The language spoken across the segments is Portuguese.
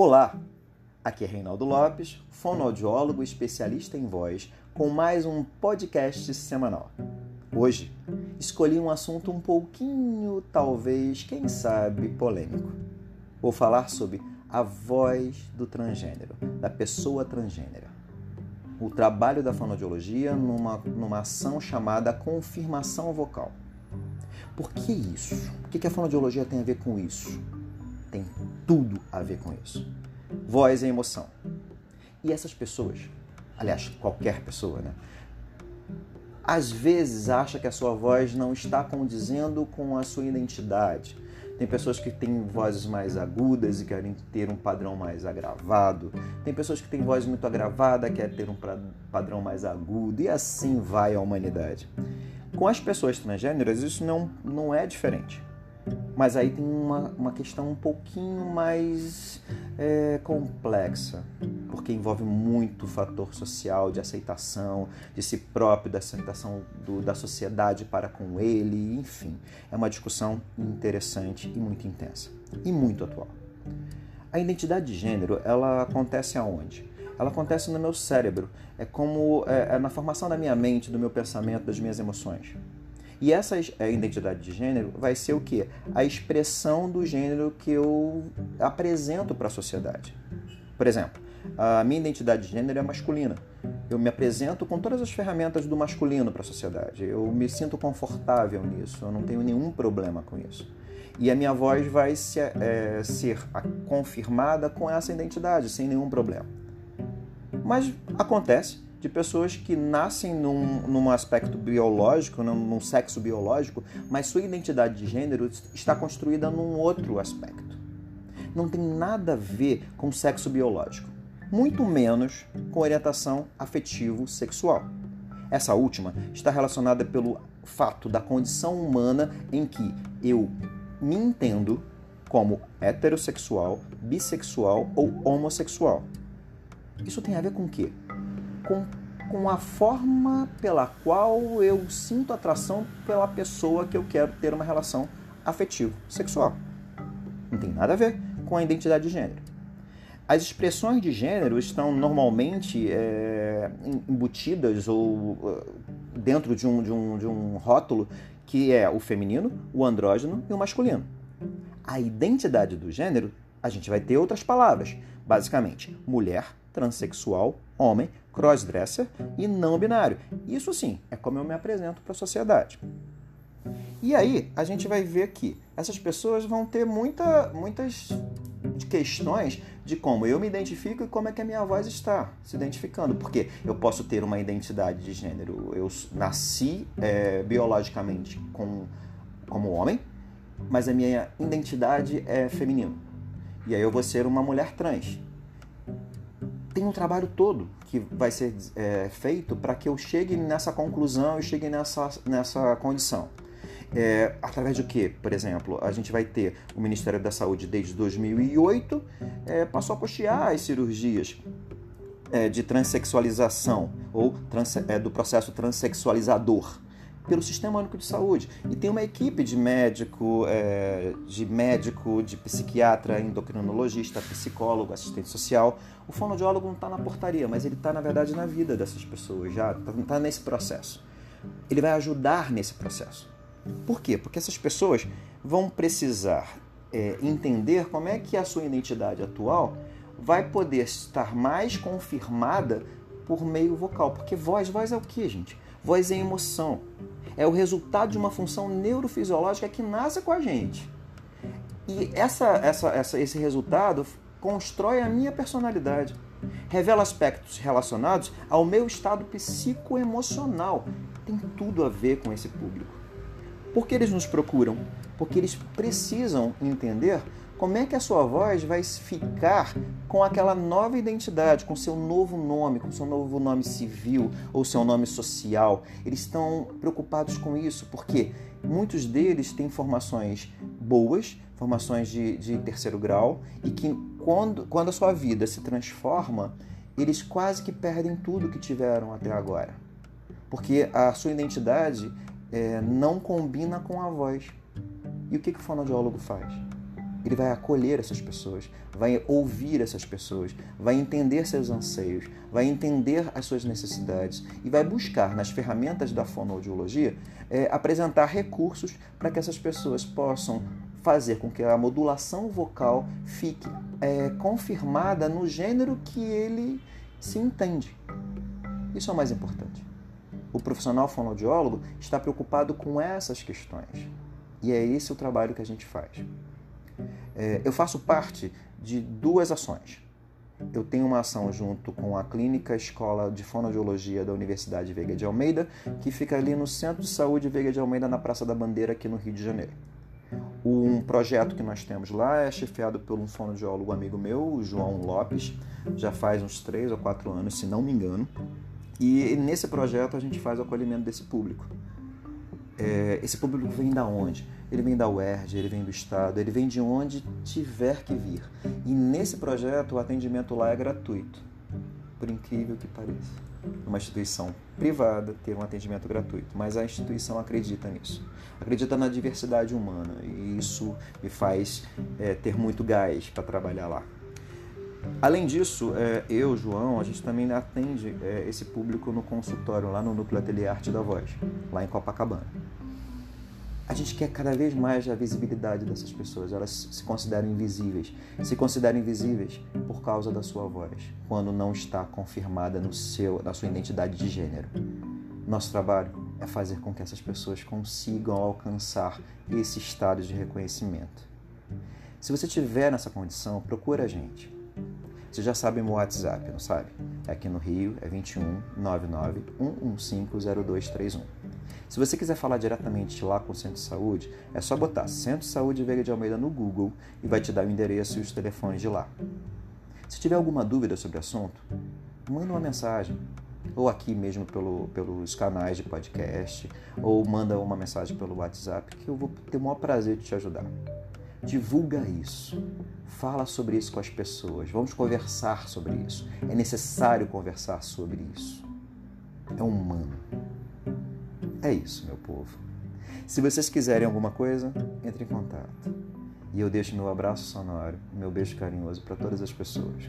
Olá, aqui é Reinaldo Lopes, fonoaudiólogo especialista em voz, com mais um podcast semanal. Hoje escolhi um assunto um pouquinho, talvez, quem sabe, polêmico. Vou falar sobre a voz do transgênero, da pessoa transgênera. O trabalho da fonoaudiologia numa, numa ação chamada confirmação vocal. Por que isso? O que a fonoaudiologia tem a ver com isso? Tem tudo a ver com isso. Voz é emoção. E essas pessoas, aliás, qualquer pessoa, né? Às vezes acha que a sua voz não está condizendo com a sua identidade. Tem pessoas que têm vozes mais agudas e querem ter um padrão mais agravado. Tem pessoas que têm voz muito agravada querem ter um padrão mais agudo. E assim vai a humanidade. Com as pessoas transgêneras, isso não, não é diferente. Mas aí tem uma, uma questão um pouquinho mais é, complexa, porque envolve muito fator social, de aceitação de si próprio, da aceitação do, da sociedade para com ele, enfim. É uma discussão interessante e muito intensa, e muito atual. A identidade de gênero, ela acontece aonde? Ela acontece no meu cérebro, é como é, é na formação da minha mente, do meu pensamento, das minhas emoções. E essa é, identidade de gênero vai ser o que? A expressão do gênero que eu apresento para a sociedade. Por exemplo, a minha identidade de gênero é masculina. Eu me apresento com todas as ferramentas do masculino para a sociedade. Eu me sinto confortável nisso, eu não tenho nenhum problema com isso. E a minha voz vai se, é, ser confirmada com essa identidade, sem nenhum problema. Mas acontece de pessoas que nascem num, num aspecto biológico, num, num sexo biológico, mas sua identidade de gênero está construída num outro aspecto. Não tem nada a ver com sexo biológico, muito menos com orientação afetivo-sexual. Essa última está relacionada pelo fato da condição humana em que eu me entendo como heterossexual, bissexual ou homossexual. Isso tem a ver com o quê? com, com a forma pela qual eu sinto atração pela pessoa que eu quero ter uma relação afetivo sexual. Não tem nada a ver com a identidade de gênero. As expressões de gênero estão normalmente é, embutidas ou uh, dentro de um, de, um, de um rótulo que é o feminino, o andrógeno e o masculino. A identidade do gênero, a gente vai ter outras palavras, basicamente mulher, transexual, homem, crossdresser e não binário. Isso sim é como eu me apresento para a sociedade. E aí a gente vai ver que essas pessoas vão ter muita, muitas questões de como eu me identifico e como é que a minha voz está se identificando. Porque eu posso ter uma identidade de gênero, eu nasci é, biologicamente com, como homem, mas a minha identidade é feminino. E aí eu vou ser uma mulher trans tem um trabalho todo que vai ser é, feito para que eu chegue nessa conclusão e chegue nessa, nessa condição. É, através de quê? Por exemplo, a gente vai ter o Ministério da Saúde desde 2008 é, passou a custear as cirurgias é, de transexualização ou trans, é, do processo transexualizador pelo Sistema Único de Saúde. E tem uma equipe de médico, é, de médico, de psiquiatra, endocrinologista, psicólogo, assistente social. O fonoaudiólogo não está na portaria, mas ele está, na verdade, na vida dessas pessoas, já está tá nesse processo. Ele vai ajudar nesse processo. Por quê? Porque essas pessoas vão precisar é, entender como é que a sua identidade atual vai poder estar mais confirmada por meio vocal. Porque voz, voz é o que, gente? Voz é emoção é o resultado de uma função neurofisiológica que nasce com a gente. E essa, essa, essa, esse resultado constrói a minha personalidade, revela aspectos relacionados ao meu estado psicoemocional. Tem tudo a ver com esse público. Por que eles nos procuram? Porque eles precisam entender como é que a sua voz vai ficar com aquela nova identidade, com seu novo nome, com seu novo nome civil ou seu nome social? Eles estão preocupados com isso porque muitos deles têm formações boas, formações de, de terceiro grau, e que quando, quando a sua vida se transforma, eles quase que perdem tudo que tiveram até agora. Porque a sua identidade é, não combina com a voz. E o que, que o fonoaudiólogo faz? Ele vai acolher essas pessoas, vai ouvir essas pessoas, vai entender seus anseios, vai entender as suas necessidades e vai buscar nas ferramentas da fonoaudiologia é, apresentar recursos para que essas pessoas possam fazer com que a modulação vocal fique é, confirmada no gênero que ele se entende. Isso é o mais importante. O profissional fonoaudiólogo está preocupado com essas questões. E é esse o trabalho que a gente faz. É, eu faço parte de duas ações. Eu tenho uma ação junto com a Clínica Escola de Fonoaudiologia da Universidade Veiga de Almeida, que fica ali no Centro de Saúde Veiga de Almeida, na Praça da Bandeira, aqui no Rio de Janeiro. Um projeto que nós temos lá é chefiado por um fonoaudiólogo amigo meu, o João Lopes, já faz uns três ou quatro anos, se não me engano. E nesse projeto a gente faz o acolhimento desse público. É, esse público vem da onde? Ele vem da UERJ, ele vem do Estado, ele vem de onde tiver que vir. E nesse projeto o atendimento lá é gratuito, por incrível que pareça. Uma instituição privada ter um atendimento gratuito, mas a instituição acredita nisso. Acredita na diversidade humana e isso me faz é, ter muito gás para trabalhar lá. Além disso, é, eu, João, a gente também atende é, esse público no consultório, lá no Núcleo Ateliê Arte da Voz, lá em Copacabana. A gente quer cada vez mais a visibilidade dessas pessoas, elas se consideram invisíveis. Se consideram invisíveis por causa da sua voz, quando não está confirmada no seu, na sua identidade de gênero. Nosso trabalho é fazer com que essas pessoas consigam alcançar esse estado de reconhecimento. Se você estiver nessa condição, procura a gente. Você já sabe meu WhatsApp, não sabe? É aqui no Rio, é 21 99 115 0231. Se você quiser falar diretamente lá com o Centro de Saúde, é só botar Centro de Saúde Veiga de Almeida no Google e vai te dar o endereço e os telefones de lá. Se tiver alguma dúvida sobre o assunto, manda uma mensagem, ou aqui mesmo pelo, pelos canais de podcast, ou manda uma mensagem pelo WhatsApp, que eu vou ter o maior prazer de te ajudar. Divulga isso. Fala sobre isso com as pessoas. Vamos conversar sobre isso. É necessário conversar sobre isso. É humano. É isso, meu povo. Se vocês quiserem alguma coisa, entre em contato. E eu deixo meu abraço sonoro, meu beijo carinhoso para todas as pessoas.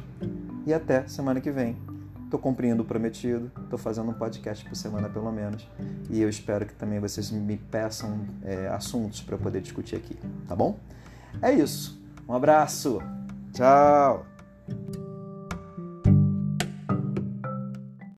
E até semana que vem. Estou cumprindo o prometido, estou fazendo um podcast por semana pelo menos. E eu espero que também vocês me peçam é, assuntos para poder discutir aqui, tá bom? É isso. Um abraço. Tchau.